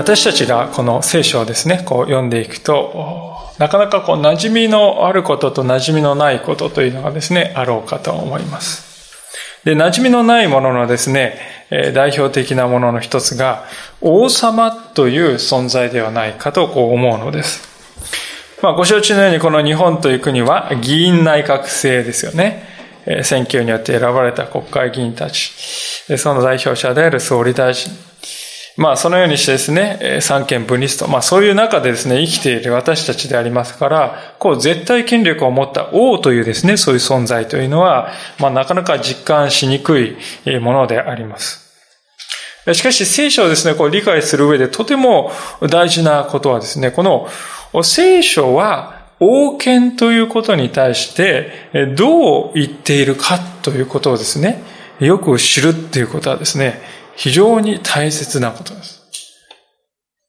私たちがこの聖書をですね、こう読んでいくと、なかなかこう馴染みのあることと馴染みのないことというのがですね、あろうかと思います。で、馴染みのないもののですね、代表的なものの一つが、王様という存在ではないかとこう思うのです。まあ、ご承知のようにこの日本という国は議員内閣制ですよね。選挙によって選ばれた国会議員たち、その代表者である総理大臣、まあ、そのようにしてですね、三権分立と、まあ、そういう中でですね、生きている私たちでありますから、こう、絶対権力を持った王というですね、そういう存在というのは、まあ、なかなか実感しにくいものであります。しかし、聖書をですね、こう理解する上でとても大事なことはですね、この聖書は王権ということに対してどう言っているかということをですね、よく知るっていうことはですね、非常に大切なことです。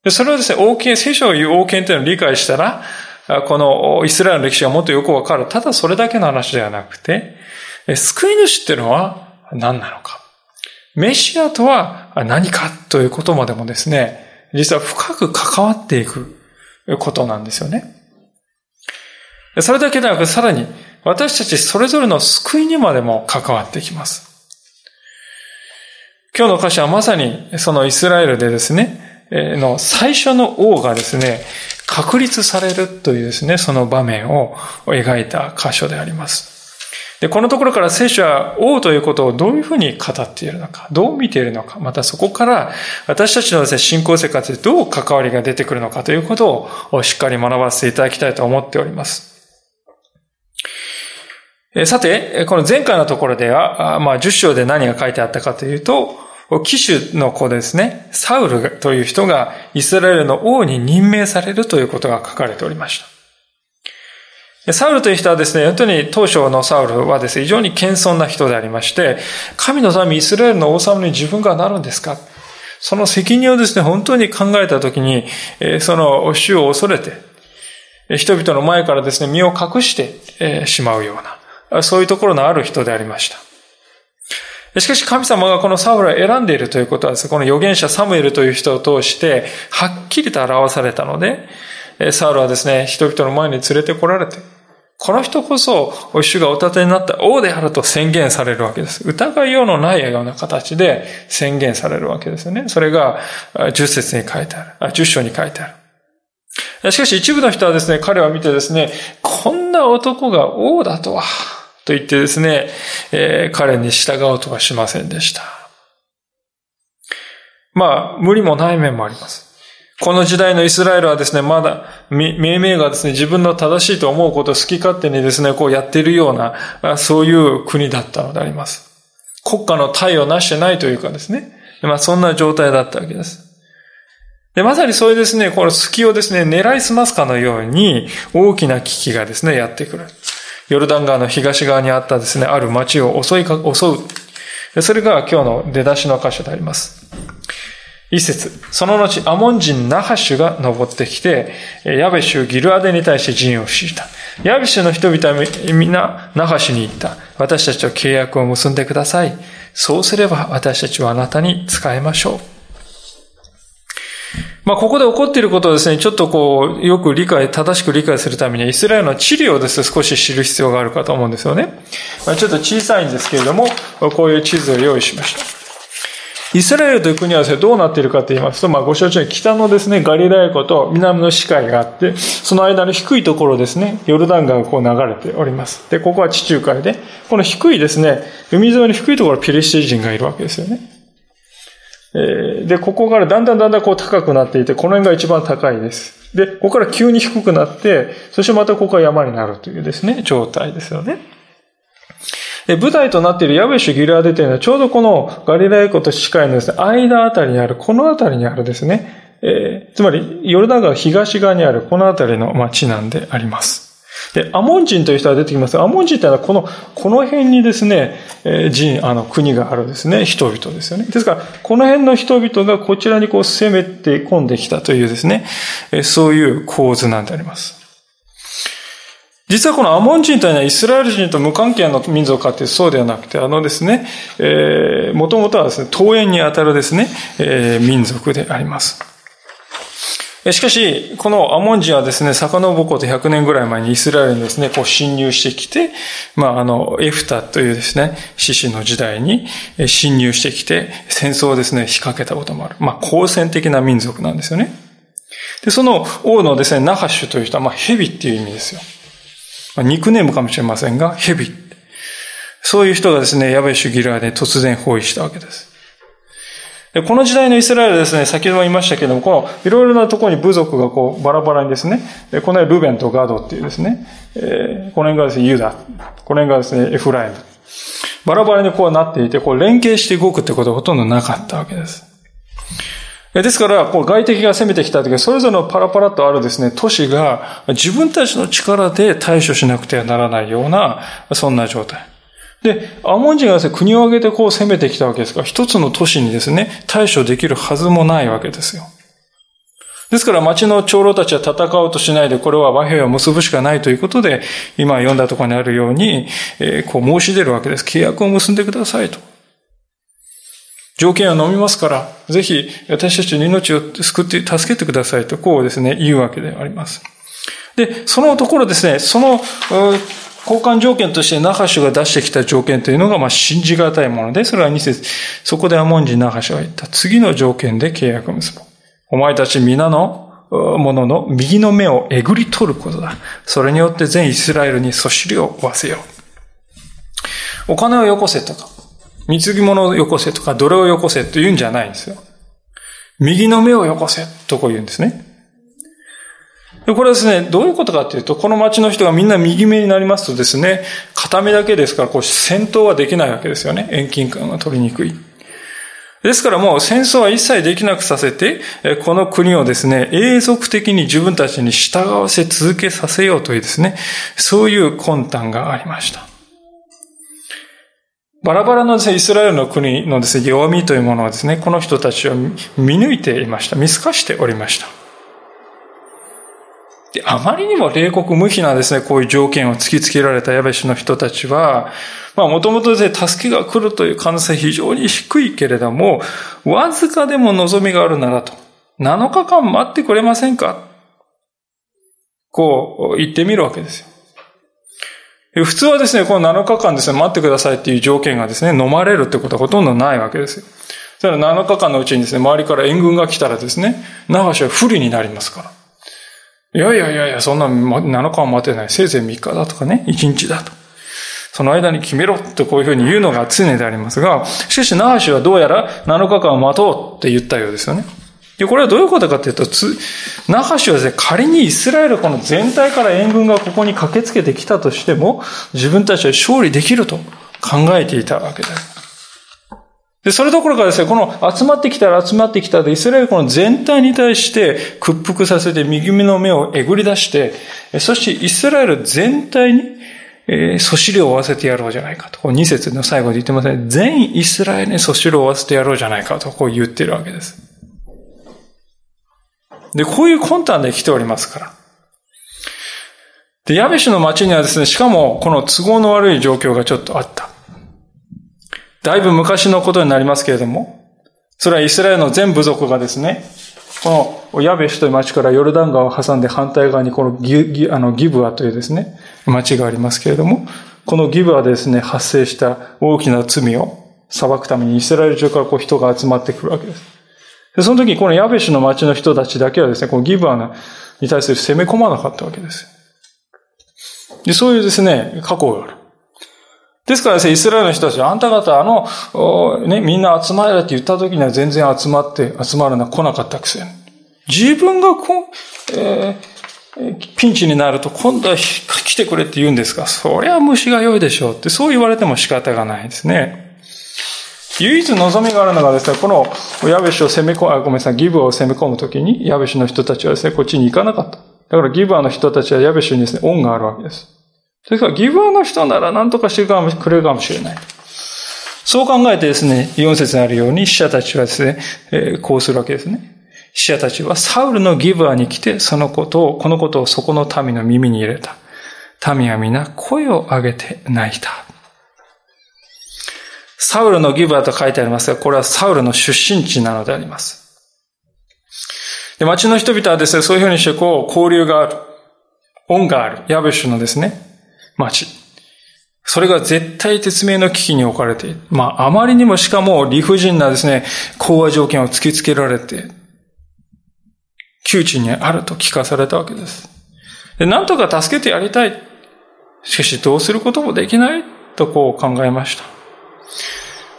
でそれはですね、王権、聖書を言う王権というのを理解したら、このイスラエルの歴史がもっとよくわかる。ただそれだけの話ではなくて、救い主っていうのは何なのか。メシアとは何か？ということまでもですね、実は深く関わっていくことなんですよね。それだけではなく、さらに私たちそれぞれの救いにまでも関わってきます。今日の歌詞はまさにそのイスラエルでですね、の最初の王がですね、確立されるというですね、その場面を描いた箇所であります。で、このところから聖書は王ということをどういうふうに語っているのか、どう見ているのか、またそこから私たちのですね、信仰生活でどう関わりが出てくるのかということをしっかり学ばせていただきたいと思っております。さて、この前回のところでは、まあ、10章で何が書いてあったかというと、騎手の子ですね、サウルという人がイスラエルの王に任命されるということが書かれておりました。サウルという人はですね、本当に当初のサウルはですね、非常に謙遜な人でありまして、神の民イスラエルの王様に自分がなるんですか？その責任をですね、本当に考えたときに、その主を恐れて、人々の前からですね、身を隠してしまうような、そういうところのある人でありました。しかし神様がこのサウルを選んでいるということはですね、この預言者サムエルという人を通して、はっきりと表されたので、サウルはですね、人々の前に連れてこられて、この人こそ、主がお立てになった王であると宣言されるわけです。疑いようのないような形で宣言されるわけですよね。それが、10節に書いてある。あ、10章に書いてある。しかし一部の人はですね、彼を見てですね、こんな男が王だとは、と言ってですね、えー、彼に従おうとはしませんでした。まあ、無理もない面もあります。この時代のイスラエルはですね、まだ、命名がですね、自分の正しいと思うことを好き勝手にですね、こうやっているような、そういう国だったのであります。国家の体をなしてないというかですね、まあそんな状態だったわけです。で、まさにそういうですね、この隙をですね、狙いすますかのように、大きな危機がですね、やってくる。ヨルダン川の東側にあったですね、ある町を襲いか、襲う。それが今日の出だしの箇所であります。一節。その後、アモン人ナハシュが登ってきて、ヤベシュギルアデに対して陣を敷いた。ヤベシュの人々は皆ナハシュに言った。私たちと契約を結んでください。そうすれば私たちはあなたに使えましょう。まあ、ここで起こっていることをですね、ちょっとこう、よく理解、正しく理解するために、イスラエルの地理をですね、少し知る必要があるかと思うんですよね。まあ、ちょっと小さいんですけれども、こういう地図を用意しました。イスラエルという国はですね、どうなっているかと言いますと、まあ、ご承知の北のですね、ガリラヤ湖と南の視界があって、その間の低いところですね、ヨルダン川がこう流れております。で、ここは地中海で、この低いですね、海沿いの低いところピレシテ人がいるわけですよね。えで、ここからだんだんだんだんこう高くなっていて、この辺が一番高いです。で、ここから急に低くなって、そしてまたここが山になるというですね、状態ですよね。で舞台となっているヤベシュ・ギルアデというのは、ちょうどこのガリラヤ湖とシカイのですね、間あたりにある、このあたりにあるですね、えー、つまり、ヨルダン川東側にあるこの辺りの町なんであります。で、アモン人という人が出てきますが、アモン人というのはこの、この辺にですね、えー、人、あの、国があるですね、人々ですよね。ですから、この辺の人々がこちらにこう攻めて込んできたというですね、えー、そういう構図なんであります。実はこのアモン人というのはイスラエル人と無関係の民族かってそうではなくて、あのですね、えー、もともとはですね、桃園にあたるですね、えー、民族であります。しかし、このアモン人はですね、遡ること100年ぐらい前にイスラエルにですね、こう侵入してきて、まあ、あの、エフタというですね、獅子の時代に侵入してきて、戦争をですね、仕掛けたこともある。まあ、好戦的な民族なんですよね。で、その王のですね、ナハッシュという人は、まあ、蛇っていう意味ですよ。まあ、ニックネームかもしれませんが、蛇。そういう人がですね、ヤベシュギラーで突然包囲したわけです。で、この時代のイスラエルですね、先ほども言いましたけども、このいろいろなところに部族がこうバラバラにですね、この辺ルベンとガドっていうですね、えー、この辺がですね、ユダ、この辺がですね、エフライム。バラバラにこうなっていて、こう連携して動くってことはほとんどなかったわけです。ですから、こう外敵が攻めてきた時それぞれのパラパラとあるですね、都市が自分たちの力で対処しなくてはならないような、そんな状態。で、アモン人がですね、国を挙げてこう攻めてきたわけですから、一つの都市にですね、対処できるはずもないわけですよ。ですから町の長老たちは戦おうとしないで、これは和平を結ぶしかないということで、今読んだところにあるように、えー、こう申し出るわけです。契約を結んでくださいと。条件を飲みますから、ぜひ私たちの命を救って、助けてくださいと、こうですね、言うわけであります。で、そのところですね、その、交換条件としてナハシュが出してきた条件というのが、まあ、信じがたいもので、それは2節そこでアモンジナハシュは言った。次の条件で契約を結ぶ。お前たち皆のものの右の目をえぐり取ることだ。それによって全イスラエルにそしりを負わせよう。お金をよこせとか、貢ぎ物をよこせとか、奴隷をよこせと言うんじゃないんですよ。右の目をよこせとこう言うんですね。で、これはですね、どういうことかというと、この町の人がみんな右目になりますとですね、片目だけですから、こう、戦闘はできないわけですよね。遠近感が取りにくい。ですからもう戦争は一切できなくさせて、この国をですね、永続的に自分たちに従わせ続けさせようというですね、そういう魂胆がありました。バラバラのですね、イスラエルの国のですね、弱みというものはですね、この人たちは見抜いていました。見透かしておりました。で、あまりにも冷酷無比なですね、こういう条件を突きつけられたヤベシの人たちは、まあもともとで、助けが来るという可能性非常に低いけれども、わずかでも望みがあるならと、7日間待ってくれませんか？こう言ってみるわけですよ。普通はですね、この7日間ですね、待ってくださいっていう条件がですね、飲まれるってことはほとんどないわけですよ。それは7日間のうちにですね、周りから援軍が来たらですね、長しは不利になりますから。いやいやいやいや、そんな7日は待てない。せいぜい3日だとかね、1日だと。その間に決めろってこういうふうに言うのが常でありますが、しかしナハシはどうやら7日間を待とうって言ったようですよね。で、これはどういうことかというと、ナハシはですね、仮にイスラエルこの全体から援軍がここに駆けつけてきたとしても、自分たちは勝利できると考えていたわけです。で、それどころかですね、この集まってきたら集まってきたで、イスラエルこの全体に対して屈服させて右目の目をえぐり出して、そしてイスラエル全体に、えー、そしりを負わせてやろうじゃないかと。こう2節の最後で言ってますね。全イスラエルにそしりを負わせてやろうじゃないかと、こう言ってるわけです。で、こういう魂胆で来ておりますから。で、ヤベシュの町にはですね、しかもこの都合の悪い状況がちょっとあった。だいぶ昔のことになりますけれども、それはイスラエルの全部族がですね、このヤベシという町からヨルダン川を挟んで反対側にこのギギあのギブアというですね、町がありますけれども、このギブアでですね、発生した大きな罪を裁くためにイスラエル中からこう人が集まってくるわけです。でその時にこのヤベシュの町の人たちだけはですね、このギブアに対する攻め込まなかったわけです。でそういうですね、過去がある。ですからですね、イスラエルの人たちは、あんた方、あの、ね、みんな集まれって言った時には全然集まって、集まるのは来なかったくせに。自分がこ、えー、ピンチになると今度は来てくれって言うんですかそりゃ虫が良いでしょうって、そう言われても仕方がないですね。唯一望みがあるのがですね、このヤベシを攻め込む、ごめんなさい、ギブを攻め込むときに、ヤベシの人たちはですね、こっちに行かなかった。だからギブアの人たちはヤベシにですね、恩があるわけです。それからギブアの人なら何とかしてくれるかもしれない。そう考えてですね、4節にあるように死者たちはですね、えー、こうするわけですね。死者たちはサウルのギブアに来て、そのことを、このことをそこの民の耳に入れた。民は皆声を上げて泣いた。サウルのギブアと書いてありますが、これはサウルの出身地なのであります。で、町の人々はですね、そういうふうにしてこう、交流がある。恩がある。ヤブシュのですね、町。それが絶対絶命の危機に置かれている。まあ、あまりにもしかも理不尽なですね、講和条件を突きつけられて、窮地にあると聞かされたわけです。で、なんとか助けてやりたい。しかし、どうすることもできないとこう考えました。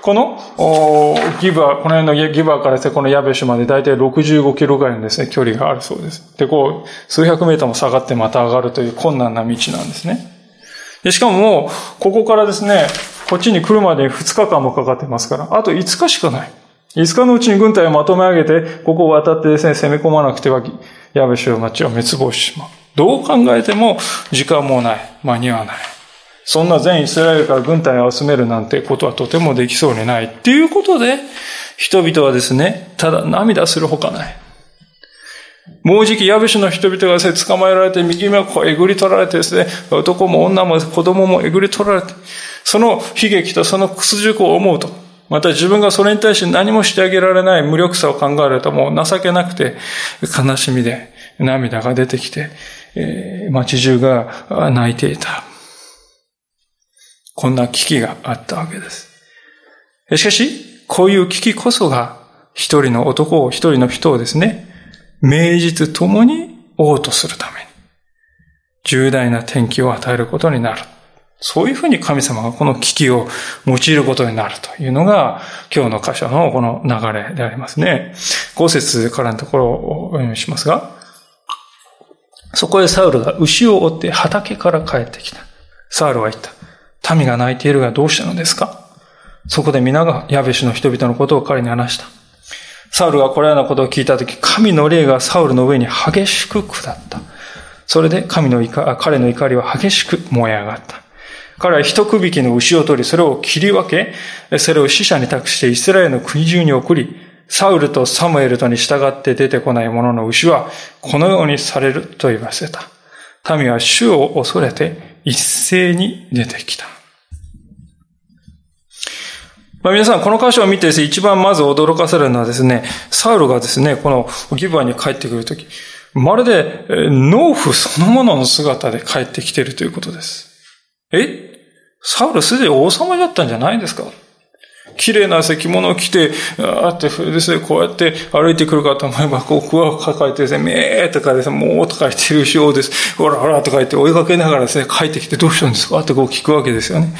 このギバー、この辺のギバーからですね、このヤベシュまで大体65キロぐらいのですね、距離があるそうです。で、こう、数百メーターも下がってまた上がるという困難な道なんですね。で、しかもも、ここからですね、こっちに来るまでに2日間もかかってますから、あと5日しかない。5日のうちに軍隊をまとめ上げて、ここを渡ってですね、攻め込まなくては、ヤベシュの町は滅亡してしまう。どう考えても、時間もない。間に合わない。そんな全イスラエルから軍隊を集めるなんてことはとてもできそうにない。っていうことで、人々はですね、ただ涙するほかない。もうじき、ヤブシの人々がですね、捕まえられて、右目をこうえぐり取られてですね、男も女も子供もえぐり取られて、その悲劇とその屈辱を思うと、また自分がそれに対して何もしてあげられない無力さを考えるともう情けなくて、悲しみで涙が出てきて、えー、街中が泣いていた。こんな危機があったわけです。しかし、こういう危機こそが、一人の男を、一人の人をですね、名実ともに王とするために、重大な転機を与えることになる。そういうふうに神様がこの危機を用いることになるというのが、今日の箇所のこの流れでありますね。五節からのところをお読みしますが、そこへサウルが牛を追って畑から帰ってきた。サウルは言った。民が泣いているがどうしたのですか？そこで皆がヤベシの人々のことを彼に話した。サウルがこれらのことを聞いたとき、神の霊がサウルの上に激しく下った。それで神の怒彼の怒りは激しく燃え上がった。彼は一区引きの牛を取り、それを切り分け、それを死者に託してイスラエルの国中に送り、サウルとサムエルとに従って出てこない者の牛は、このようにされると言わせた。民は主を恐れて一斉に出てきた。まあ、皆さん、この箇所を見てですね、一番まず驚かされるのはですね、サウルがですね、このギブアに帰ってくるとき、まるで農夫そのものの姿で帰ってきているということです。え？サウルすでに王様だったんじゃないですか？綺麗な石物を着て、あってですね、こうやって歩いてくるかと思えば、こう、クワを抱えてですね、めーとかですね、もうとか言ってるようです。ほらほらとか言って追いかけながらですね、帰ってきてどうしたんですか？ってこう聞くわけですよね。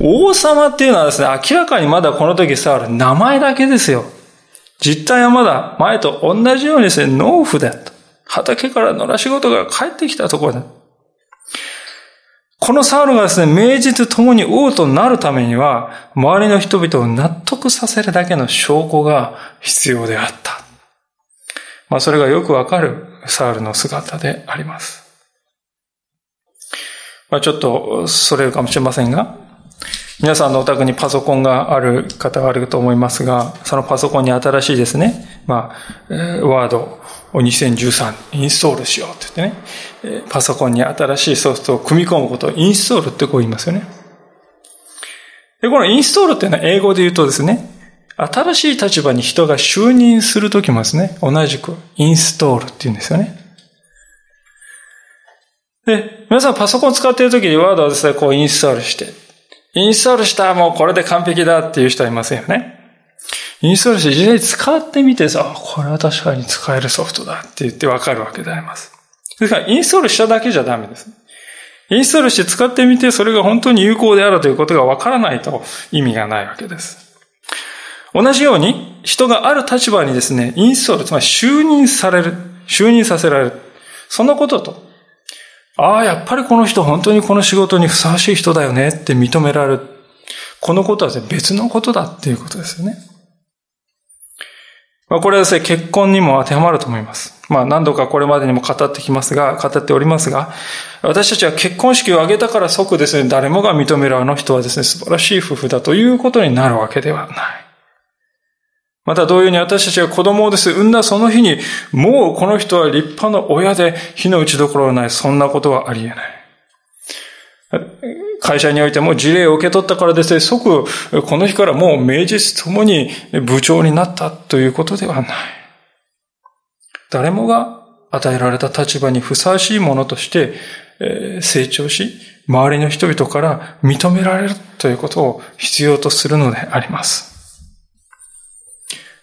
王様っていうのはですね、明らかにまだこの時サウル、名前だけですよ。実態はまだ前と同じようにですね、農夫だと。畑から野良仕事が帰ってきたところだ。このサウルがですね、名実ともに王となるためには、周りの人々を納得させるだけの証拠が必要であった。まあ、それがよくわかるサウルの姿であります。まあ、ちょっと、それるかもしれませんが、皆さんのお宅にパソコンがある方があると思いますが、そのパソコンに新しいですね、まあ、ワードを2013インストールしようって言ってね、パソコンに新しいソフトを組み込むことをインストールってこう言いますよね。で、このインストールっていうのは英語で言うとですね、新しい立場に人が就任するときもですね、同じくインストールって言うんですよね。で、皆さんパソコン使っているときにワードをですね、こうインストールして、インストールした、もうこれで完璧だっていう人はいませんよね。インストールして実際に使ってみてさ、これは確かに使えるソフトだって言ってわかるわけであります。ですから、インストールしただけじゃダメです。インストールして使ってみて、それが本当に有効であるということがわからないと意味がないわけです。同じように、人がある立場にですね、インストール、つまり就任される、就任させられる。そのことと、ああ、やっぱりこの人本当にこの仕事にふさわしい人だよねって認められる。このことは別のことだっていうことですよね。まあ、これはですね、結婚にも当てはまると思います。まあ何度かこれまでにも語ってきますが、語っておりますが、私たちは結婚式を挙げたから即ですね、誰もが認めるあの人はですね、素晴らしい夫婦だということになるわけではない。また同様に私たちが子供をです、産んだその日に、もうこの人は立派な親で火の打ちどころがない、そんなことはあり得ない。会社においても事例を受け取ったからですね、即、この日からもう名実ともに部長になったということではない。誰もが与えられた立場にふさわしいものとして成長し、周りの人々から認められるということを必要とするのであります。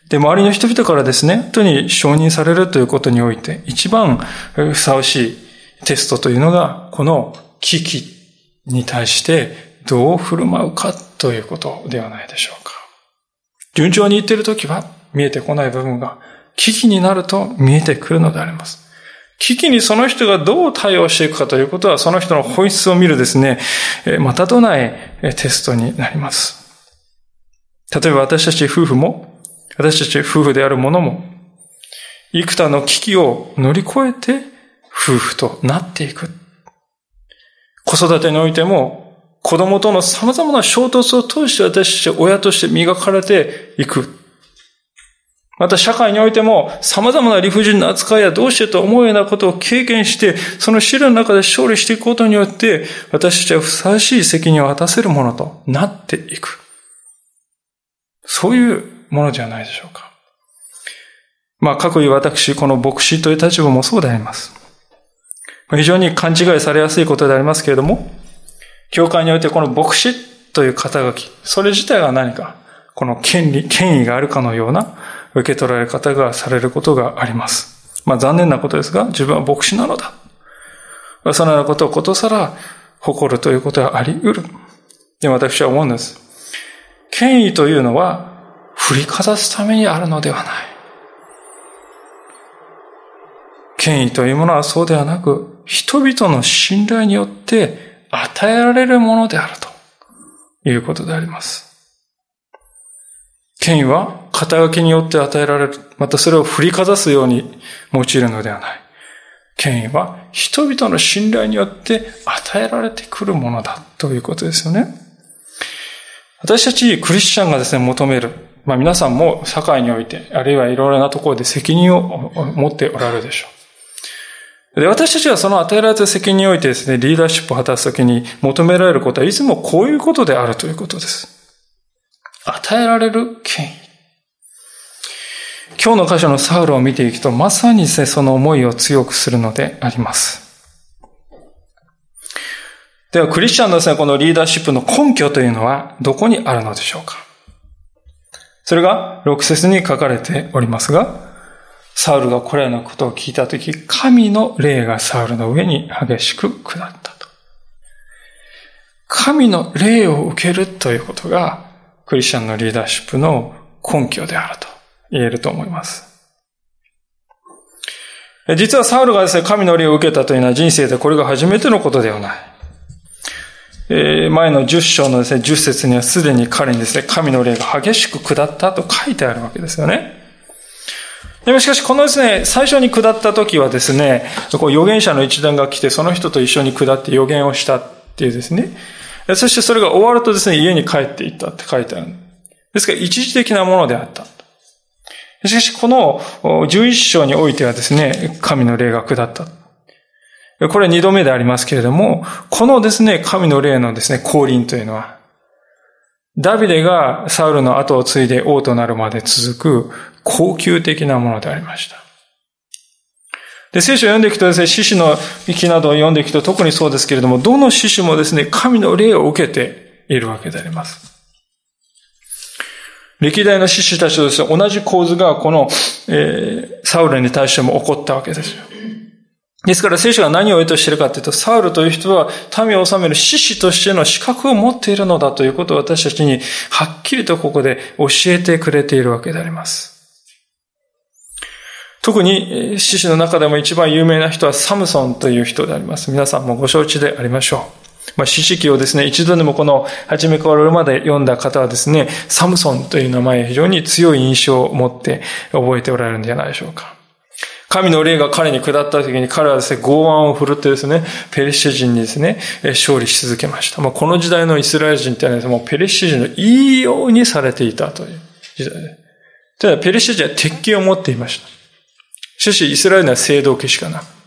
で、周りの人々からですね、本当に承認されるということにおいて、一番ふさわしいテストというのが、この危機に対してどう振る舞うかということではないでしょうか。順調に言っているときは見えてこない部分が、危機になると見えてくるのであります。危機にその人がどう対応していくかということは、その人の本質を見るですね、またとないテストになります。例えば私たち夫婦も、私たち夫婦である者も、幾多の危機を乗り越えて夫婦となっていく。子育てにおいても、子供との様々な衝突を通して私たち親として磨かれていく。また社会においても様々な理不尽な扱いやどうしてと思うようなことを経験して、その試練の中で勝利していくことによって、私たちはふさわしい責任を果たせるものとなっていく。そういうものじゃないでしょうか。まあ、過去に私、この牧師という立場もそうであります。非常に勘違いされやすいことでありますけれども、教会においてこの牧師という肩書き、それ自体が何か、この権利、権威があるかのような受け取られ方がされることがあります。まあ残念なことですが、自分は牧師なのだ。そのようなことをことさら誇るということはあり得る。で、私は思うんです。権威というのは振りかざすためにあるのではない。権威というものはそうではなく、人々の信頼によって与えられるものであるということであります。権威は肩書きによって与えられる。またそれを振りかざすように用いるのではない。権威は人々の信頼によって与えられてくるものだということですよね。私たちクリスチャンがですね、求める。まあ皆さんも社会において、あるいはいろいろなところで責任を持っておられるでしょう。で、私たちはその与えられた責任においてですね、リーダーシップを果たすときに求められることはいつもこういうことであるということです。与えられる権威。今日の箇所のサウルを見ていくと、まさにですね、その思いを強くするのであります。では、クリスチャンのですね、このリーダーシップの根拠というのはどこにあるのでしょうかそれが6節に書かれておりますが、サウルがこれらのことを聞いたとき、神の霊がサウルの上に激しく下ったと。神の霊を受けるということが、クリスチャンのリーダーシップの根拠であると言えると思います。実はサウルがですね、神の霊を受けたというのは人生でこれが初めてのことではない。え前の10章のですね、10節にはすでに彼にですね、神の霊が激しく下ったと書いてあるわけですよね。でもしかし、このですね、最初に下った時はですね、こう預言者の一団が来て、その人と一緒に下って預言をしたっていうですね。そしてそれが終わるとですね、家に帰っていったって書いてある。ですから、一時的なものであった。しかし、この11章においてはですね、神の霊が下った。これ二度目でありますけれども、このですね、神の霊のですね、降臨というのは、ダビデがサウルの後を継いで王となるまで続く高級的なものでありました。で、聖書を読んでいくとですね、獅子の木などを読んでいくと特にそうですけれども、どの獅子もですね、神の霊を受けているわけであります。歴代の獅子たちとですね、同じ構図がこの、えー、サウルに対しても起こったわけですよ。ですから聖書が何を意図しているかというと、サウルという人は民を治める獅子としての資格を持っているのだということを私たちにはっきりとここで教えてくれているわけであります。特に獅子の中でも一番有名な人はサムソンという人であります。皆さんもご承知でありましょう。まあ、詩式をですね、一度でもこの、初めから俺まで読んだ方はですね、サムソンという名前非常に強い印象を持って覚えておられるんじゃないでしょうか。神の霊が彼に下った時に彼はですね、剛腕を振るってですね、ペリシテ人にですね、勝利し続けました。まあ、この時代のイスラエル人ってのはもうペリシテ人のいいようにされていたという時代で。ただ、ペリシテ人は鉄拳を持っていました。しかし、イスラエルには聖堂家しかなく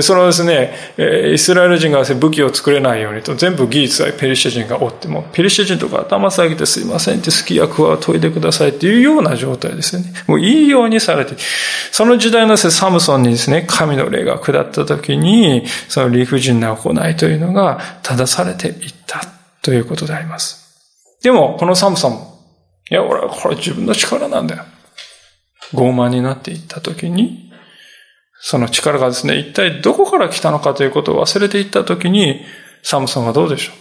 そのですね、えイスラエル人が武器を作れないようにと全部技術はペリシテ人が追っても、ペリシテ人とか頭下げてすいませんって好き役は研いでくださいっていうような状態ですよね。もういいようにされて、その時代のサムソンにですね、神の霊が下った時に、その理不尽な行いというのが正されていったということであります。でも、このサムソン、いや、俺はこれ自分の力なんだよ。傲慢になっていった時に、その力がですね、一体どこから来たのかということを忘れていったときに、サムソンはどうでしょう？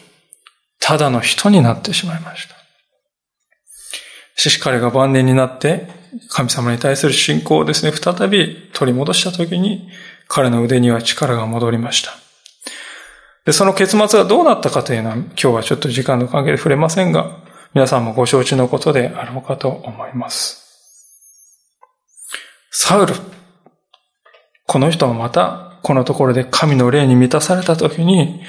ただの人になってしまいました。しかし彼が晩年になって、神様に対する信仰をですね、再び取り戻したときに、彼の腕には力が戻りました。で、その結末がどうなったかというのは、今日はちょっと時間の関係で触れませんが、皆さんもご承知のことであろうかと思います。サウル、この人はまた、このところで神の霊に満たされた時に、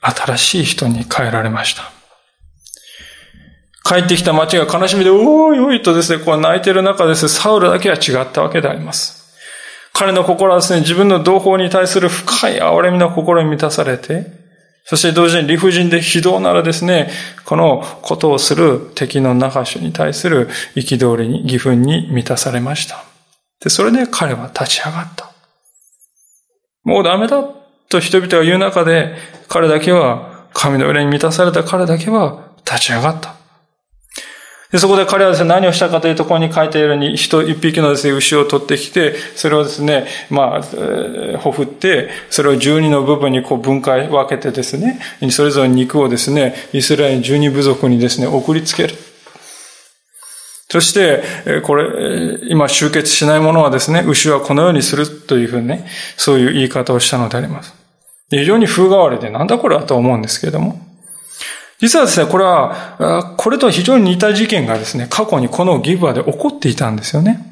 新しい人に変えられました。帰ってきた町が悲しみで、おいおいとですね、こう泣いてる中です、サウルだけは違ったわけであります。彼の心はですね、自分の同胞に対する深い憐れみの心に満たされて、そして同時に理不尽で非道ならですね、このことをする敵の中州に対する憤りに、義憤に満たされました。で、それで彼は立ち上がった。もうダメだと人々が言う中で、彼だけは、神の霊に満たされた彼だけは立ち上がった。で、そこで彼はですね、何をしたかというと、ここに書いているように、人一匹のですね、牛を取ってきて、それをですね、まあ、えー、ほふって、それを十二の部分にこう分解、分けてですね、それぞれ肉をですね、イスラエル十二部族にですね、送りつける。そして、これ、今集結しないものはですね、牛はこのようにするというふうにね、そういう言い方をしたのであります。非常に風変わりで、なんだこれはと思うんですけれども。実はですね、これは、これと非常に似た事件がですね、過去にこのギブアで起こっていたんですよね。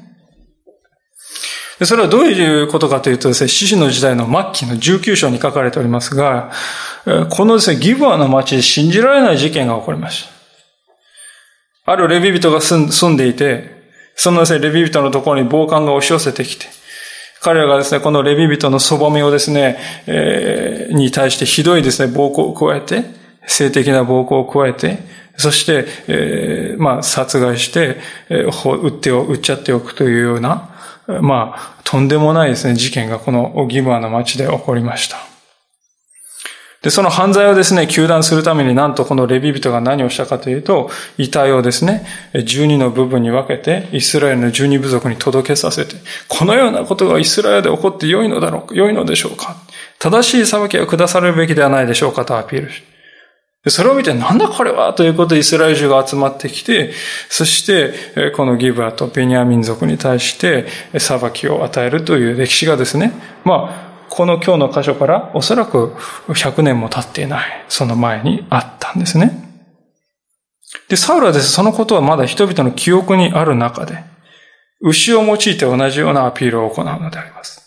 それはどういうことかというとですね、獅子の時代の末期の19章に書かれておりますが、このですね、ギブアの町で信じられない事件が起こりました。あるレビ人が住んでいて、そのですね、レビ人のところに暴漢が押し寄せてきて、彼らがですね、このレビ人のそばめをですね、えー、に対してひどいですね、暴行を加えて、性的な暴行を加えて、そして、えー、まあ、殺害して、えー、撃ってを、撃っちゃっておくというような、まあ、とんでもないですね、事件がこのギブアの町で起こりました。で、その犯罪をですね、求断するためになんとこのレビ人が何をしたかというと、遺体をですね、12の部分に分けて、イスラエルの12部族に届けさせて、このようなことがイスラエルで起こって良いのだろう、良いのでしょうか。正しい裁きを下されるべきではないでしょうかとアピールし。それを見て、なんだこれはということでイスラエル人が集まってきて、そして、このギブアとベニヤ民族に対して裁きを与えるという歴史がですね、まあ、この今日の箇所からおそらく100年も経っていない、その前にあったんですね。で、サウルはです、ねそのことはまだ人々の記憶にある中で、牛を用いて同じようなアピールを行うのであります。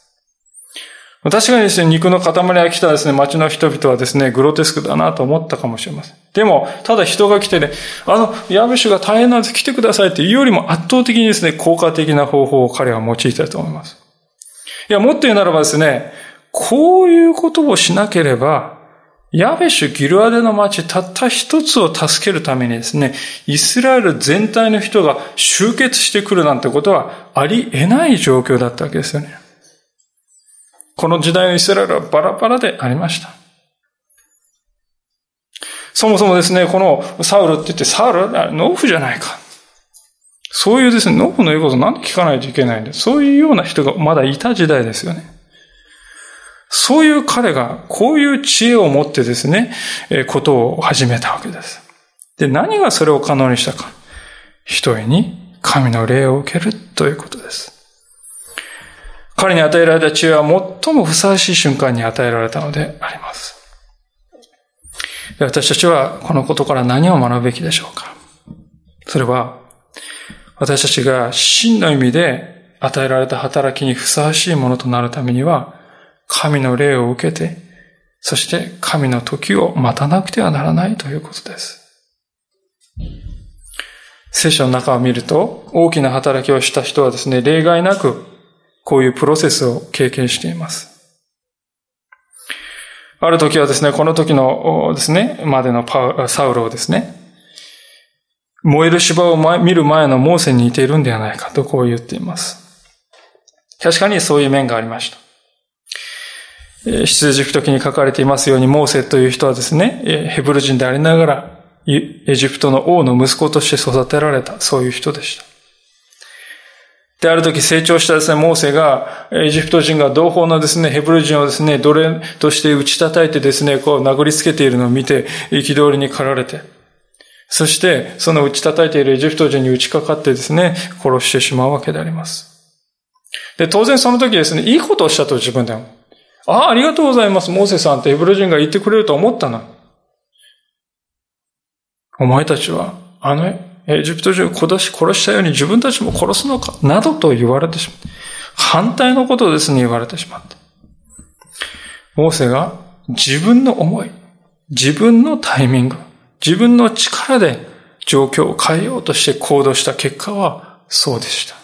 確かにですね、肉の塊が来たですね、町の人々はですね、グロテスクだなと思ったかもしれません。でも、ただ人が来てね、あの、ヤブシュが大変なんです、来てくださいって言うよりも圧倒的にですね、効果的な方法を彼は用いたいと思います。いや、もっと言うならばですね、こういうことをしなければ、ヤベシュ・ギルアデの町たった一つを助けるためにですね、イスラエル全体の人が集結してくるなんてことはあり得ない状況だったわけですよね。この時代のイスラエルはバラバラでありました。そもそもですね、このサウルって言って、サウルノーフじゃないか。そういうですね、ノーフの言うことなんで聞かないといけないんだ。そういうような人がまだいた時代ですよね。そういう彼が、こういう知恵を持ってですね、えことを始めたわけです。で、何がそれを可能にしたか。一重に神の霊を受けるということです。彼に与えられた知恵は最もふさわしい瞬間に与えられたのであります。私たちはこのことから何を学ぶべきでしょうかそれは、私たちが真の意味で与えられた働きにふさわしいものとなるためには、神の霊を受けて、そして神の時を待たなくてはならないということです。聖書の中を見ると、大きな働きをした人はですね、例外なく、こういうプロセスを経験しています。ある時はですね、この時のですね、までのサウロをですね、燃える芝を見る前のモーセに似ているんではないかとこう言っています。確かにそういう面がありました。出エジプト記に書かれていますように、モーセという人はですね、ヘブル人でありながら、エジプトの王の息子として育てられた、そういう人でした。で、ある時成長したですね、モーセが、エジプト人が同胞のですね、ヘブル人をですね、奴隷として打ち叩いてですね、こう殴りつけているのを見て、憤りに駆られて、そして、その打ち叩いているエジプト人に打ちかかってですね、殺してしまうわけであります。で、当然その時ですね、いいことをしたと自分でも。ああ、ありがとうございます、モーセさんってヘブル人が言ってくれると思ったな。お前たちは、あのエジプト人を殺し、殺したように自分たちも殺すのか？などと言われてしまった。反対のことですね、言われてしまった。モーセが自分の思い、自分のタイミング、自分の力で状況を変えようとして行動した結果はそうでした。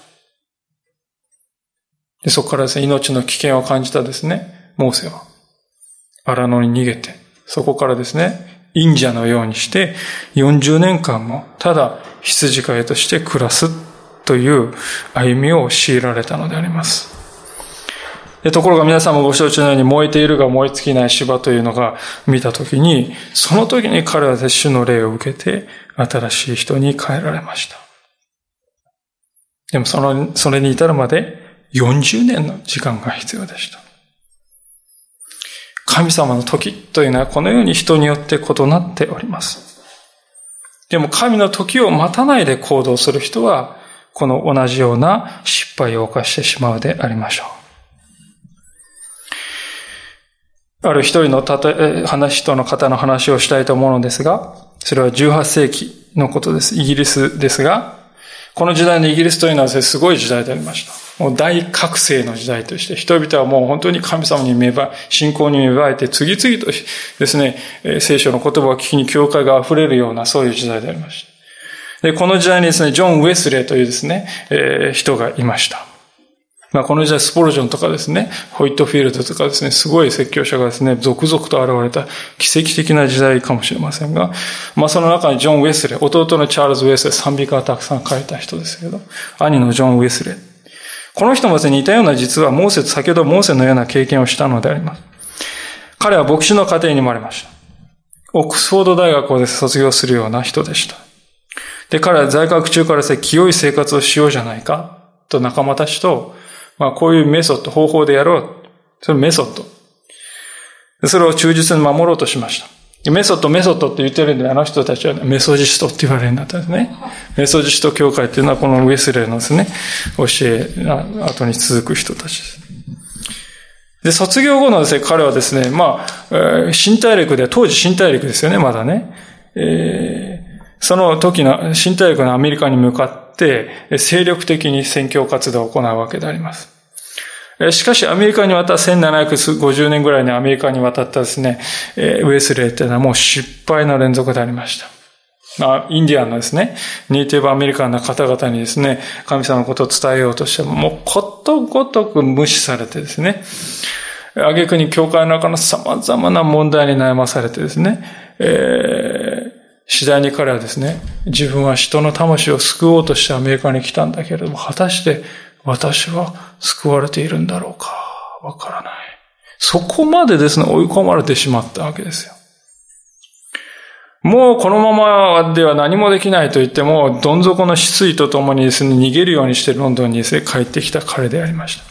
でそこからですね、命の危険を感じたですね、モーセは荒野に逃げて、そこからですね、忍者のようにして40年間もただ羊飼いとして暮らすという歩みを強いられたのであります。ところが皆さんもご承知のように燃えているが燃え尽きない芝というのが見たときに、その時に彼は主の霊を受けて新しい人に変えられました。でもその、それに至るまで40年の時間が必要でした。神様の時というのはこのように人によって異なっております。でも神の時を待たないで行動する人は、この同じような失敗を犯してしまうでありましょう。ある一人のたと話人の方の話をしたいと思うのですが、それは18世紀のことです。イギリスですが、この時代のイギリスというのはすごい時代でありました。もう大覚醒の時代として、人々はもう本当に神様に芽生え、信仰に芽生えて、次々とですね、聖書の言葉を聞きに教会が溢れるような、そういう時代でありました。で、この時代にですね、ジョン・ウェスレーというですね、えー、人がいました。まあ、この時代、スポロジョンとかですね、ホイットフィールドとかですね、すごい説教者がですね、続々と現れた奇跡的な時代かもしれませんが、まあ、その中にジョン・ウェスレー、弟のチャールズ・ウェスレー、賛美歌をたくさん書いた人ですけど、兄のジョン・ウェスレー。この人も、似たような実は、モーセ先ほどモーセのような経験をしたのであります。彼は牧師の家庭に生まれました。オックスフォード大学を卒業するような人でした。で、彼は在学中からですね、清い生活をしようじゃないか、と仲間たちとまあ、こういうメソッド、方法でやろう。それメソッド。それを忠実に守ろうとしました。メソッド、メソッドって言ってるんで、あの人たちは、メソジストって言われるようになったんですね。メソジスト教会っていうのはこのウェスレーのですね、教え、後に続く人たちです。で、卒業後のですね、彼はですね、まあ、新大陸で、当時新大陸ですよね、まだね。えー、その時の新大陸のアメリカに向かって、って精力的に宣教活動を行うわけであります。しかしアメリカに渡った1750年ぐらいにアメリカに渡ったですね、ウェスレーっていうのはもう失敗の連続でありました。まあ、インディアンのですね、ネイティブアメリカンな方々にですね、神様のことを伝えようとしても、もうことごとく無視されてですね、挙句に教会の中の様々な問題に悩まされてですね、えー次第に彼はですね、自分は人の魂を救おうとしてアメリカに来たんだけれども、果たして私は救われているんだろうか？わからない。そこまでですね、追い込まれてしまったわけですよ。もうこのままでは何もできないと言っても、どん底の失意とともにですね、逃げるようにしてロンドンにですね、帰ってきた彼でありました。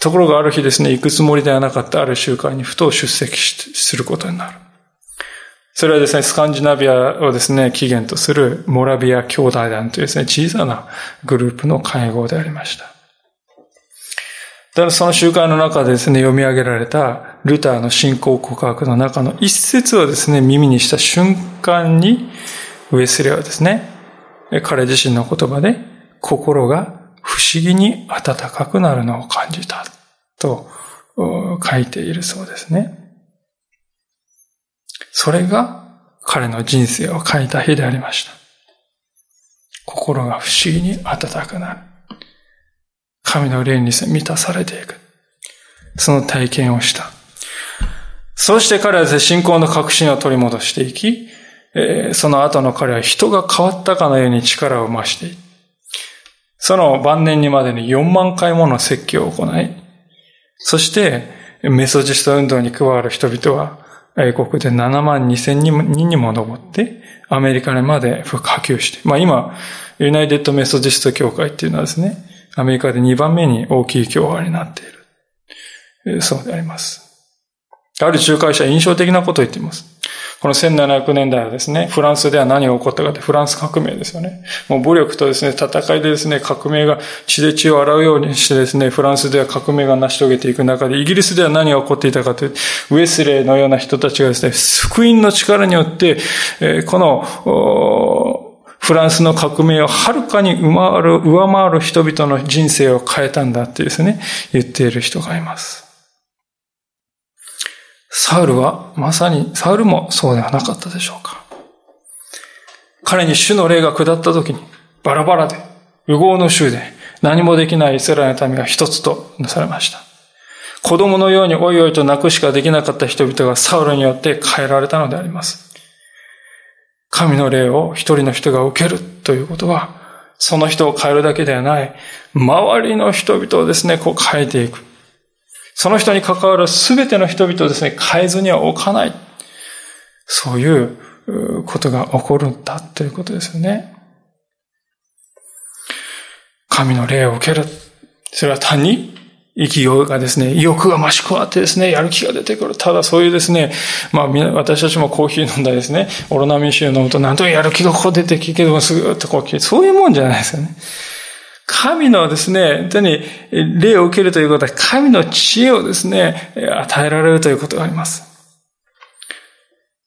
ところがある日ですね、行くつもりではなかったある集会にふと出席することになる。それはですね、スカンジナビアをですね、起源とするモラビア兄弟団というですね、小さなグループの会合でありました。だからその集会の中でですね、読み上げられたルターの信仰告白の中の一節をですね、耳にした瞬間に、ウェスレはですね、彼自身の言葉で、心が不思議に暖かくなるのを感じた、と書いているそうですね。それが彼の人生を書いた日でありました。心が不思議に暖かくなる。神の霊に満たされていく。その体験をした。そして彼は信仰の確信を取り戻していき、その後の彼は人が変わったかのように力を増していその晩年にまでに4万回もの説教を行い、そしてメソジスト運動に加わる人々は英国で7万2千人にも上って、アメリカにまで波及して、まあ今、ユナイテッドメソジスト協会っていうのはですね、アメリカで2番目に大きい教会になっている。そうであります。ある仲介者は印象的なことを言っています。この1700年代はですね、フランスでは何が起こったかってフランス革命ですよね。もう武力とですね、戦いでですね、革命が血で血を洗うようにしてですね、フランスでは革命が成し遂げていく中で、イギリスでは何が起こっていたかという、ウェスレーのような人たちがですね、福音の力によって、この、フランスの革命をはるかに、上回る人々の人生を変えたんだってですね、言っている人がいます。サウルはまさに、サウルもそうではなかったでしょうか。彼に主の霊が下った時に、バラバラで、無謀の衆で、何もできないイスラエルの民が一つとなされました。子供のようにおいおいと泣くしかできなかった人々がサウルによって変えられたのであります。神の霊を一人の人が受けるということは、その人を変えるだけではない、周りの人々をですね、こう変えていく。その人に関わるすべての人々をですね、変えずには置かない。そういうことが起こるんだということですよね。神の霊を受ける。それは単に勢いがですね、意欲が増し加わってですね、やる気が出てくる。ただそういうですね、まあ私たちもコーヒー飲んだりですね、オロナミン酒を飲むとなんとやる気がこう出てきて、すぐっとこう消えそういうもんじゃないですよね。神のですね、本当に霊を受けるということは、神の知恵をですね、与えられるということがあります。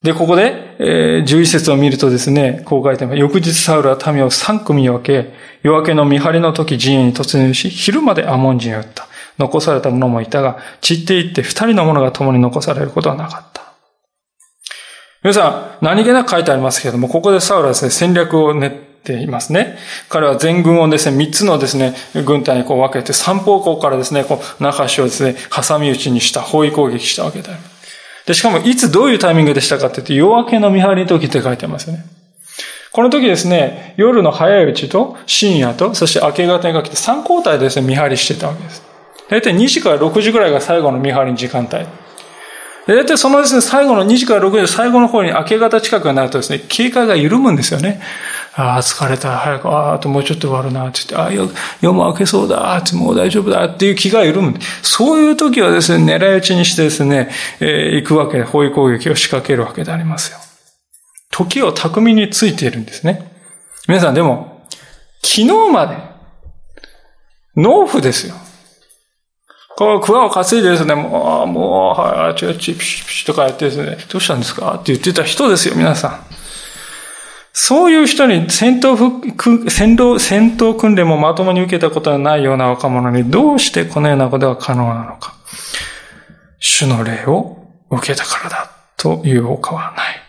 で、ここで、えー、11節を見るとですね、こう書いてます。翌日サウルは民を3組に分け、夜明けの見張りの時陣営に突入し、昼までアモン人を撃った。残された者もいたが、散っていって二人の者が共に残されることはなかった。皆さん、何気なく書いてありますけれども、ここでサウルはですね、戦略を練っていますね。彼は全軍をですね、三つのですね、軍隊にこう分けて、三方向からですね、こう、中州をですね、挟み撃ちにした、包囲攻撃したわけだよ。で、しかも、いつどういうタイミングでしたかって言って、夜明けの見張りの時って書いてますよね。この時ですね、夜の早いうちと深夜と、そして明け方にかけて3交代でですね、見張りしてたわけです。大体2時から6時ぐらいが最後の見張りの時間帯。大体そのですね、最後の2時から6時、最後の方に明け方近くになるとですね、警戒が緩むんですよね。ああ、疲れた、早く、ああ、あともうちょっと終わるな、って言って、ああ、夜も明けそうだ、ってもう大丈夫だ、っていう気が緩む。そういう時はですね、狙い撃ちにしてですね、えー、行くわけで、包囲攻撃を仕掛けるわけでありますよ。時を巧みについているんですね。皆さんでも、昨日まで、農夫ですよ。こう、桑を担いでですね、もう、もう、はい、ちょ、ち、ピシピシとかやってですね、どうしたんですか？って言ってた人ですよ、皆さん。そういう人に戦闘戦闘、戦闘訓練もまともに受けたことのないような若者にどうしてこのようなことが可能なのか。主の霊を受けたからだという他はない。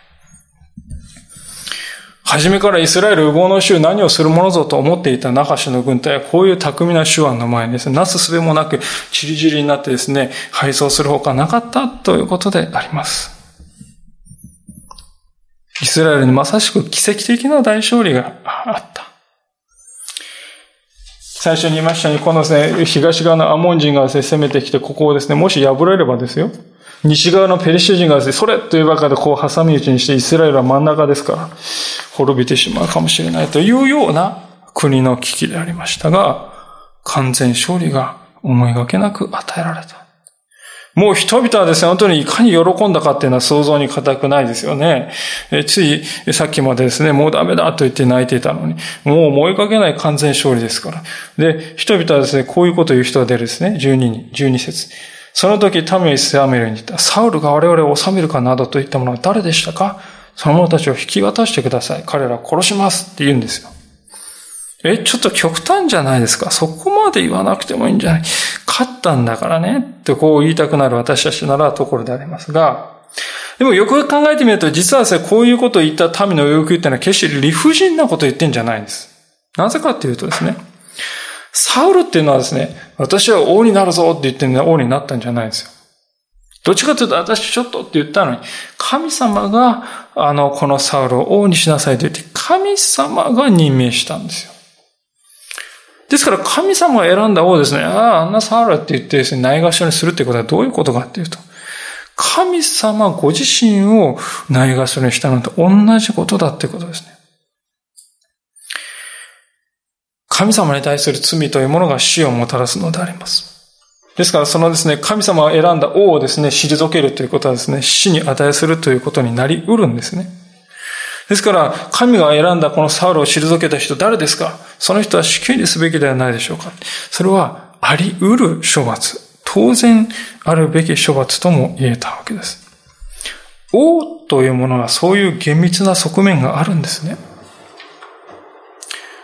初めからイスラエル右往の衆何をするものぞと思っていたナハシの軍隊はこういう巧みな手腕の前にですね、なすすべもなく、チリチリになってですね、敗走するほかなかったということであります。イスラエルにまさしく奇跡的な大勝利があった。最初に言いましたように、このですね、東側のアモン人がですね、攻めてきて、ここをですね、もし破れればですよ、西側のペリシュ人がですね、それというばかでこう挟み撃ちにして、イスラエルは真ん中ですから、滅びてしまうかもしれないというような国の危機でありましたが、完全勝利が思いがけなく与えられた。もう人々はですね、本当にいかに喜んだかっていうのは想像に難くないですよね。えついさっきまでですね、もうダメだと言って泣いていたのに、もう思いかけない完全勝利ですから。で、人々はですね、こういうことを言う人が出るですね、12人、12節。その時、民はイスラメルに言った。サウルが我々を治めるかなどといったものは誰でしたか？その者たちを引き渡してください。彼らを殺しますって言うんですよ。え、ちょっと極端じゃないですか。そこまで言わなくてもいいんじゃない？勝ったんだからね。ってこう言いたくなる私たちならところでありますが、でもよく考えてみると、実はですね、こういうことを言った民の要求っていうのは決して理不尽なことを言ってんじゃないんです。なぜかっていうとですね、サウルっていうのはですね、私は王になるぞって言って王になったんじゃないんですよ。どっちかというと、私ちょっとって言ったのに、神様が、あの、このサウルを王にしなさいと言って、神様が任命したんですよ。ですから、神様が選んだ王ですね、ああ、あんなサウルって言ってですね、ないがしろにするってことはどういうことかっていうと、神様ご自身をないがしろにしたのと同じことだってことですね。神様に対する罪というものが死をもたらすのであります。ですから、そのですね、神様が選んだ王をですね、退けるということはですね、死に値するということになり得るんですね。ですから、神が選んだこのサウルを退けた人誰ですか？その人は死刑にすべきではないでしょうかそれは、あり得る処罰。当然、あるべき処罰とも言えたわけです。王というものはそういう厳密な側面があるんですね。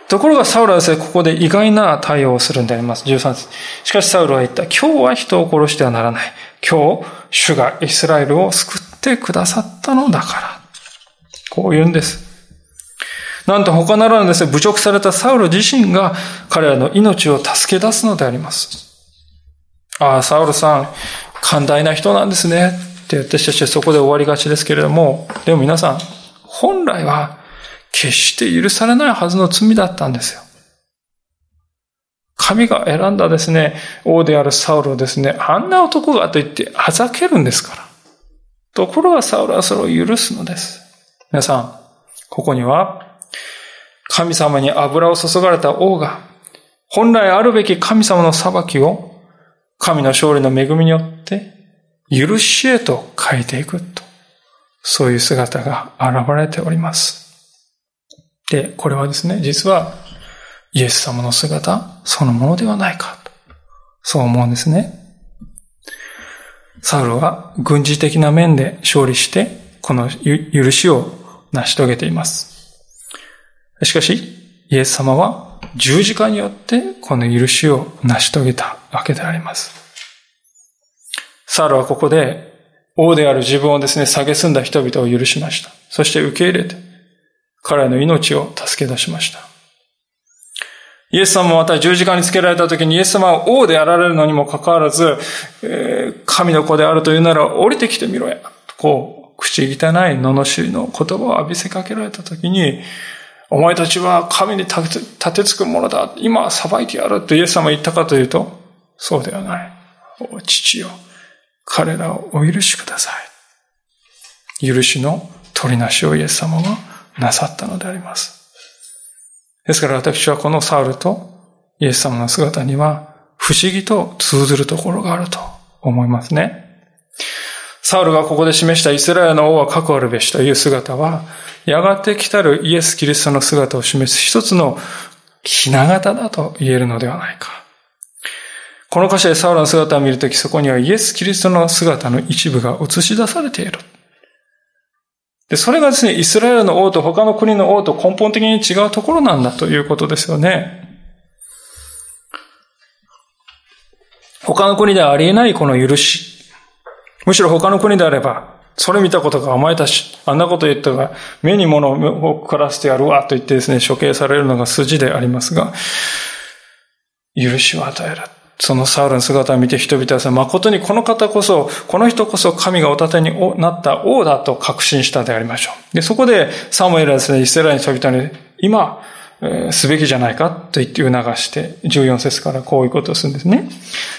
ところがサウルはですね、ここで意外な対応をするんであります。13節。しかしサウルは言った。今日は人を殺してはならない。今日、主がイスラエルを救ってくださったのだから。こう言うんです。なんと他ならぬですね、侮辱されたサウル自身が彼らの命を助け出すのであります。ああ、サウルさん、寛大な人なんですね。って私たちはそこで終わりがちですけれども、でも皆さん、本来は決して許されないはずの罪だったんですよ。神が選んだですね、王であるサウルをですね、あんな男がと言ってあざけるんですから。ところがサウルはそれを許すのです。皆さん、ここには、神様に油を注がれた王が、本来あるべき神様の裁きを、神の勝利の恵みによって、許しへと変えていくと、そういう姿が現れております。で、これはですね、実はイエス様の姿そのものではないかと。そう思うんですね。サウルは軍事的な面で勝利して、この許しを成し遂げています。しかし、イエス様は十字架によってこの許しを成し遂げたわけであります。サウルはここで王である自分をですね、蔑んだ人々を許しました。そして受け入れて、彼の命を助け出しました。イエス様もまた十字架につけられた時にイエス様は王であられるのにもかかわらず、えー、神の子であるというなら降りてきてみろや。とこう、口汚い罵りの言葉を浴びせかけられた時に、お前たちは神に立てつくものだ。今裁いてやるとイエス様は言ったかというと、そうではない。お父よ、彼らをお許しください。許しの取りなしをイエス様はなさったのであります。ですから私はこのサウルとイエス様の姿には不思議と通ずるところがあると思いますね。サウルがここで示したイスラエルの王は確あるべしという姿は、やがて来たるイエス・キリストの姿を示す一つのひな形だと言えるのではないか。この歌詞でサウルの姿を見るとき、そこにはイエス・キリストの姿の一部が映し出されている。で、それがですね、イスラエルの王と他の国の王と根本的に違うところなんだということですよね。他の国ではありえないこの許し。むしろ他の国であれば、それ見たことがお前たち、あんなこと言ったが、目に物を凝らしてやるわと言ってですね、処刑されるのが筋でありますが、許しを与える。そのサウルの姿を見て人々はさ、誠にこの方こそ、この人こそ神がお立てになった王だと確信したでありましょう。で、そこでサムエルはですね、イスラエルに人々に、今、すべきじゃないかと言って促して、14節からこういうことをするんですね。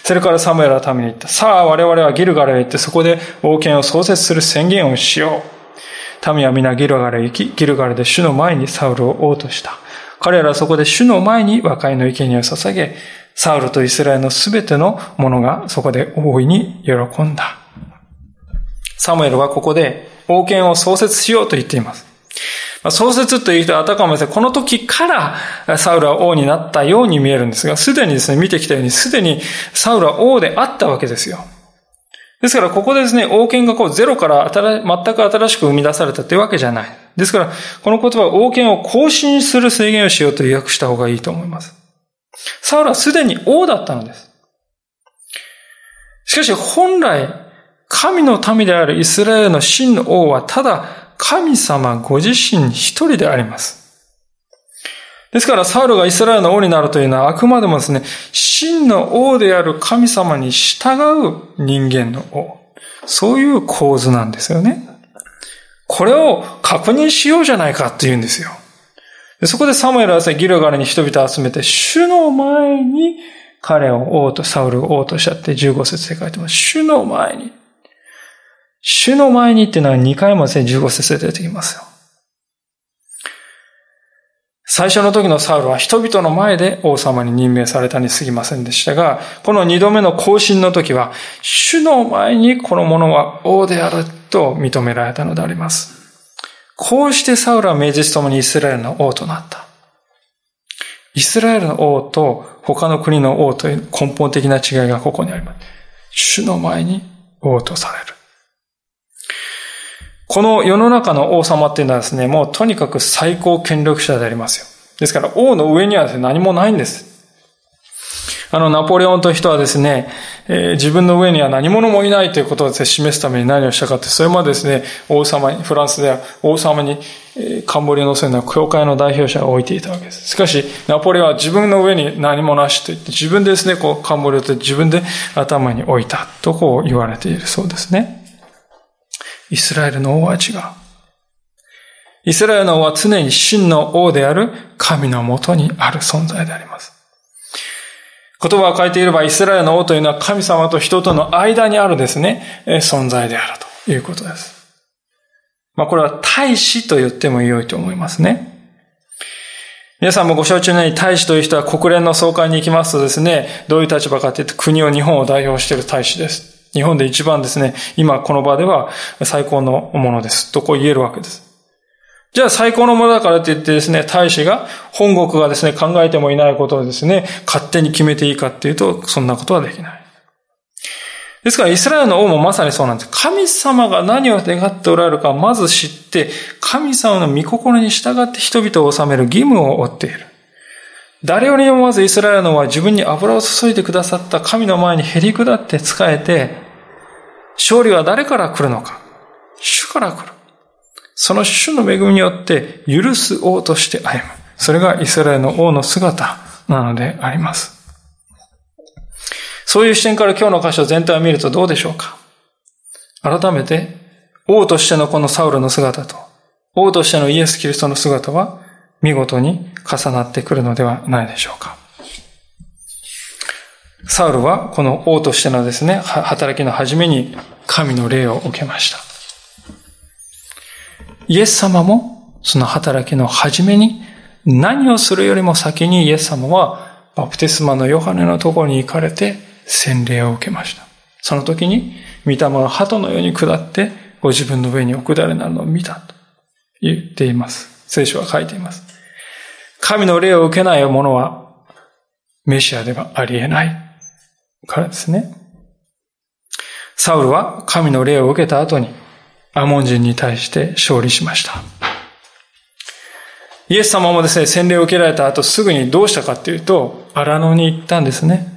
それからサムエルは民に言った。さあ、我々はギルガルへ行って、そこで王権を創設する宣言をしよう。民は皆ギルガルへ行き、ギルガルで主の前にサウルを王とした。彼らはそこで主の前に和解の生贄を捧げ、サウルとイスラエルのすべてのものがそこで大いに喜んだ。サムエルはここで王権を創設しようと言っています。創設という人はあたかもですね、この時からサウルは王になったように見えるんですが、すでにですね、見てきたように、すでにサウルは王であったわけですよ。ですから、ここでですね、王権がこうゼロから全く新しく生み出されたというわけじゃない。ですから、この言葉は王権を更新する制限をしようと訳した方がいいと思います。サウルはすでに王だったのです。しかし、本来、神の民であるイスラエルの真の王は、ただ神様ご自身一人であります。ですから、サウルがイスラエルの王になるというのは、あくまでもですね、真の王である神様に従う人間の王。そういう構図なんですよね。これを確認しようじゃないかって言うんですよ。そこでサムエルはですねギルガルに人々を集めて、主の前に彼を王と、サウルを王としちゃって15節で書いてます。主の前に。主の前にっていうのは2回もですね、15節で出てきますよ。最初の時のサウルは人々の前で王様に任命されたに過ぎませんでしたが、この二度目の更新の時は、主の前にこの者は王であると認められたのであります。こうしてサウルは名実ともにイスラエルの王となった。イスラエルの王と他の国の王という根本的な違いがここにあります。主の前に王とされる。この世の中の王様っていうのはですね、もうとにかく最高権力者でありますよ。ですから王の上にはですね、何もないんです。あの、ナポレオンという人はですね、えー、自分の上には何者もいないということを示すために何をしたかって、それまでですね、王様に、フランスでは王様に、えー、冠を乗せるのは教会の代表者を置いていたわけです。しかし、ナポレオンは自分の上に何もなしと言って、自分でですね、こう、冠をって自分で頭に置いたとこう言われているそうですね。イスラエルの王は違う。イスラエルの王は常に真の王である神のもとにある存在であります。言葉を変えていれば、イスラエルの王というのは神様と人との間にあるですね、存在であるということです。まあこれは大使と言っても良いと思いますね。皆さんもご承知のように大使という人は国連の総会に行きますとですね、どういう立場かというと国を日本を代表している大使です。日本で一番ですね、今この場では最高のものです。とこう言えるわけです。じゃあ最高のものだからといってですね、大使が本国がですね、考えてもいないことをですね、勝手に決めていいかっていうと、そんなことはできない。ですからイスラエルの王もまさにそうなんです。神様が何を願っておられるかまず知って、神様の御心に従って人々を治める義務を負っている。誰よりもまずイスラエルのは自分に油を注いでくださった神の前にへり下って仕えて、勝利は誰から来るのか主から来る。その主の恵みによって許す王として歩む。それがイスラエルの王の姿なのであります。そういう視点から今日の箇所全体を見るとどうでしょうか改めて、王としてのこのサウルの姿と、王としてのイエス・キリストの姿は、見事に重なってくるのではないでしょうか。サウルはこの王としてのですね、働きの初めに神の霊を受けました。イエス様もその働きの初めに何をするよりも先にイエス様はバプテスマのヨハネのところに行かれて洗礼を受けました。その時に御霊の鳩のように下ってご自分の上にお下りになるのを見たと言っています。聖書は書いています。神の霊を受けない者はメシアではありえないからですね。サウルは神の霊を受けた後にアモン人に対して勝利しました。イエス様もですね、洗礼を受けられた後すぐにどうしたかっていうと、荒野に行ったんですね。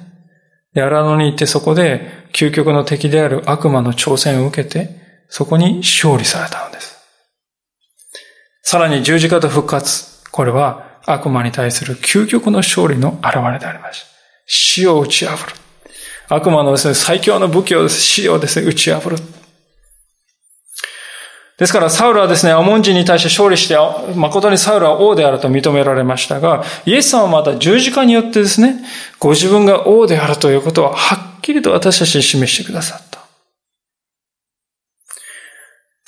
で、荒野に行ってそこで究極の敵である悪魔の挑戦を受けて、そこに勝利されたのです。さらに十字架と復活。これは悪魔に対する究極の勝利の現れでありました。死を打ち破る。悪魔のですね、最強の武器を死をですね、打ち破る。ですから、サウルはですね、アモン人に対して勝利して、誠にサウルは王であると認められましたが、イエス様はまた十字架によってですね、ご自分が王であるということをはっきりと私たちに示してくださった。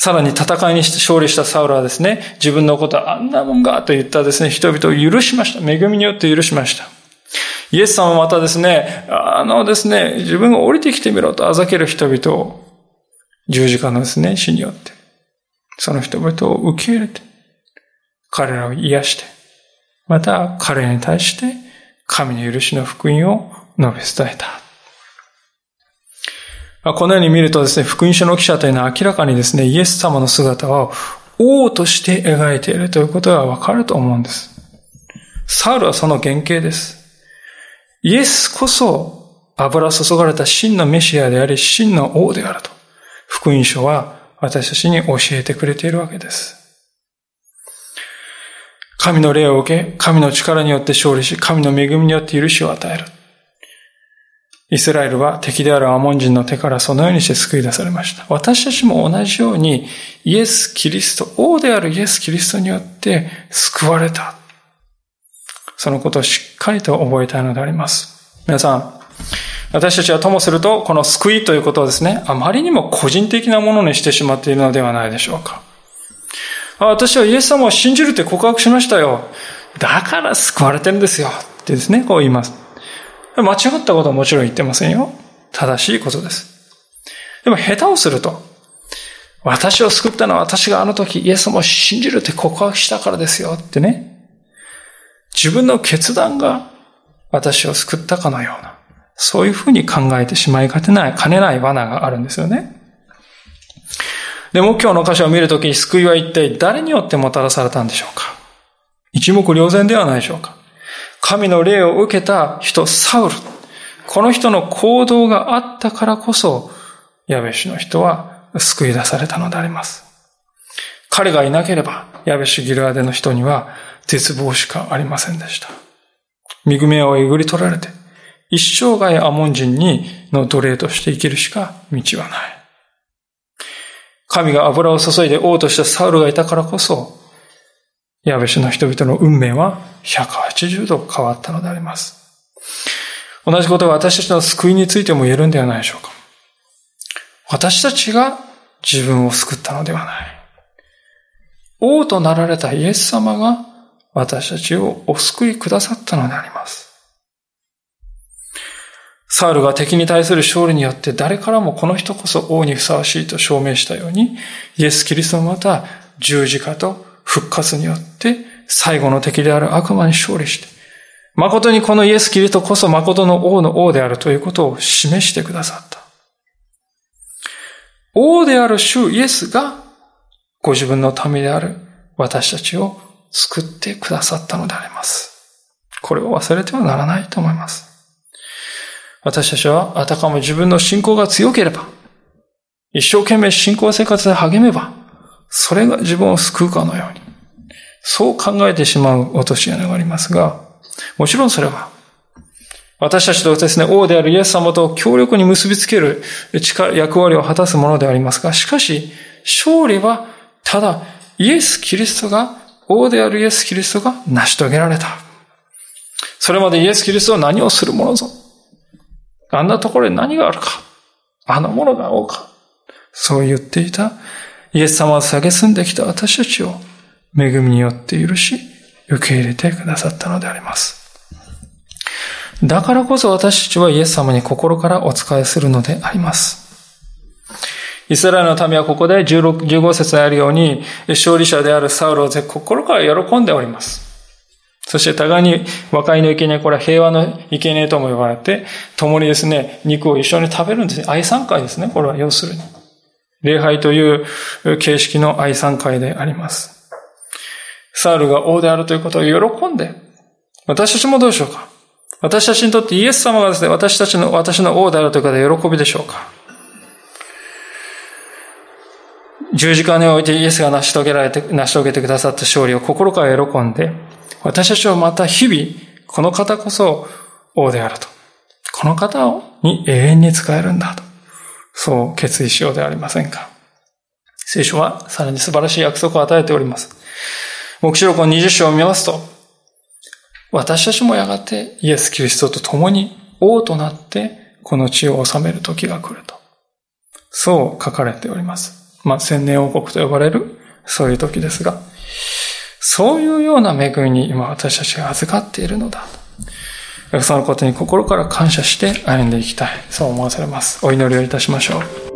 さらに戦いにして勝利したサウルはですね、自分のことはあんなもんがと言ったですね、人々を許しました。恵みによって許しました。イエス様はまたですね、あのですね、自分が降りてきてみろとあざける人々を十字架のですね、死によって、その人々を受け入れて、彼らを癒して、また彼に対して神の許しの福音を述べ伝えた。このように見るとですね、福音書の記者というのは明らかにですね、イエス様の姿を王として描いているということがわかると思うんです。サウルはその原型です。イエスこそ油注がれた真のメシアであり、真の王であると。福音書は私たちに教えてくれているわけです。神の霊を受け、神の力によって勝利し、神の恵みによって許しを与える。イスラエルは敵であるアモン人の手からそのようにして救い出されました。私たちも同じようにイエス・キリスト、王であるイエス・キリストによって救われた。そのことをしっかりと覚えたいのであります。皆さん、私たちはともすると、この救いということをですね、あまりにも個人的なものにしてしまっているのではないでしょうか。私はイエス様を信じるって告白しましたよ。だから救われてるんですよ。ってですね、こう言います。間違ったことはもちろん言ってませんよ。正しいことです。でも下手をすると、私を救ったのは私があの時イエス様を信じるって告白したからですよってね。自分の決断が私を救ったかのような、そういうふうに考えてしまいかねない、かねない罠があるんですよね。でも今日の箇所を見るときに救いは一体誰によってもたらされたんでしょうか一目瞭然ではないでしょうか神の霊を受けた人、サウル。この人の行動があったからこそ、ヤベシの人は救い出されたのであります。彼がいなければ、ヤベシギルアデの人には絶望しかありませんでした。恵みをえぐり取られて、一生涯アモン人にの奴隷として生きるしか道はない。神が油を注いで王としたサウルがいたからこそ、ヤベシの人々の運命は180度変わったのであります。同じことが私たちの救いについても言えるんではないでしょうか。私たちが自分を救ったのではない。王となられたイエス様が私たちをお救いくださったのであります。サウルが敵に対する勝利によって誰からもこの人こそ王にふさわしいと証明したように、イエス・キリストもまた十字架と復活によって最後の敵である悪魔に勝利して、誠にこのイエス・キリストこそ誠の王の王であるということを示してくださった。王である主イエスがご自分の民である私たちを救ってくださったのであります。これを忘れてはならないと思います。私たちはあたかも自分の信仰が強ければ、一生懸命信仰生活で励めば、それが自分を救うかのように、そう考えてしまう落とし穴がありますが、もちろんそれは、私たちとですね、王であるイエス様と強力に結びつける力、役割を果たすものでありますが、しかし、勝利は、ただ、イエス・キリストが、王であるイエス・キリストが成し遂げられた。それまでイエス・キリストは何をするものぞ？あんなところに何があるか？あのものが多か？そう言っていたイエス様を蔑んできた私たちを恵みによって許し、受け入れてくださったのであります。だからこそ私たちはイエス様に心からお仕えするのであります。イスラエルの民はここで16 15節にあるように、勝利者であるサウルを心から喜んでおります。そして互いに和解の生贄、これは平和の生贄とも呼ばれて、共にですね、肉を一緒に食べるんですね。愛産会ですね。これは要するに。礼拝という形式の愛産会であります。サウルが王であるということを喜んで、私たちもどうでしょうか？私たちにとってイエス様がですね、私たちの、私の王であるということで喜びでしょうか？十字架においてイエスが成し遂げられて、成し遂げてくださった勝利を心から喜んで、私たちはまた日々、この方こそ王であると。この方に永遠に使えるんだと。そう決意しようではありませんか？聖書はさらに素晴らしい約束を与えております。目視録の20章を見ますと、私たちもやがてイエス・キリストと共に王となってこの地を治める時が来ると。そう書かれております。まあ、千年王国と呼ばれるそういう時ですが、そういうような恵みに今私たちが預かっているのだ。そのことに心から感謝して歩んでいきたい。そう思わされます。お祈りをいたしましょう。